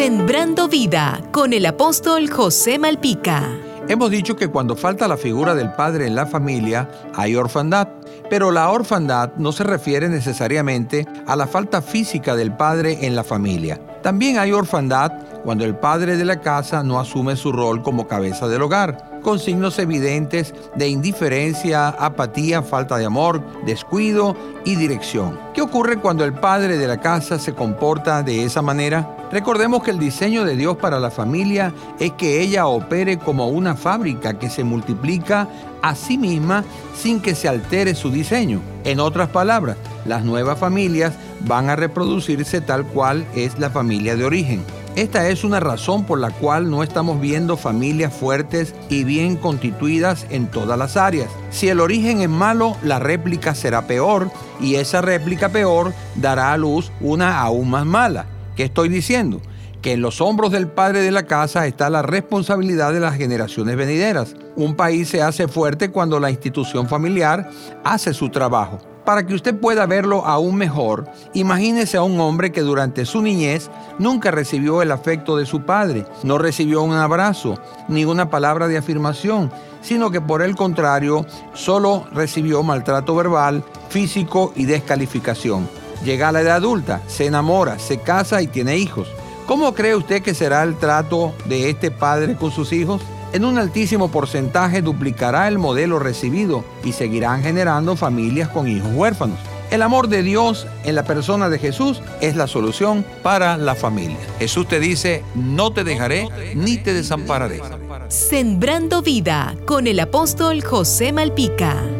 Sembrando vida con el apóstol José Malpica. Hemos dicho que cuando falta la figura del padre en la familia, hay orfandad. Pero la orfandad no se refiere necesariamente a la falta física del padre en la familia. También hay orfandad cuando el padre de la casa no asume su rol como cabeza del hogar con signos evidentes de indiferencia, apatía, falta de amor, descuido y dirección. ¿Qué ocurre cuando el padre de la casa se comporta de esa manera? Recordemos que el diseño de Dios para la familia es que ella opere como una fábrica que se multiplica a sí misma sin que se altere su diseño. En otras palabras, las nuevas familias van a reproducirse tal cual es la familia de origen. Esta es una razón por la cual no estamos viendo familias fuertes y bien constituidas en todas las áreas. Si el origen es malo, la réplica será peor y esa réplica peor dará a luz una aún más mala. ¿Qué estoy diciendo? Que en los hombros del padre de la casa está la responsabilidad de las generaciones venideras. Un país se hace fuerte cuando la institución familiar hace su trabajo. Para que usted pueda verlo aún mejor, imagínese a un hombre que durante su niñez nunca recibió el afecto de su padre, no recibió un abrazo, ni una palabra de afirmación, sino que por el contrario solo recibió maltrato verbal, físico y descalificación. Llega a la edad adulta, se enamora, se casa y tiene hijos. ¿Cómo cree usted que será el trato de este padre con sus hijos? En un altísimo porcentaje duplicará el modelo recibido y seguirán generando familias con hijos huérfanos. El amor de Dios en la persona de Jesús es la solución para la familia. Jesús te dice, no te dejaré ni te desampararé. Sembrando vida con el apóstol José Malpica.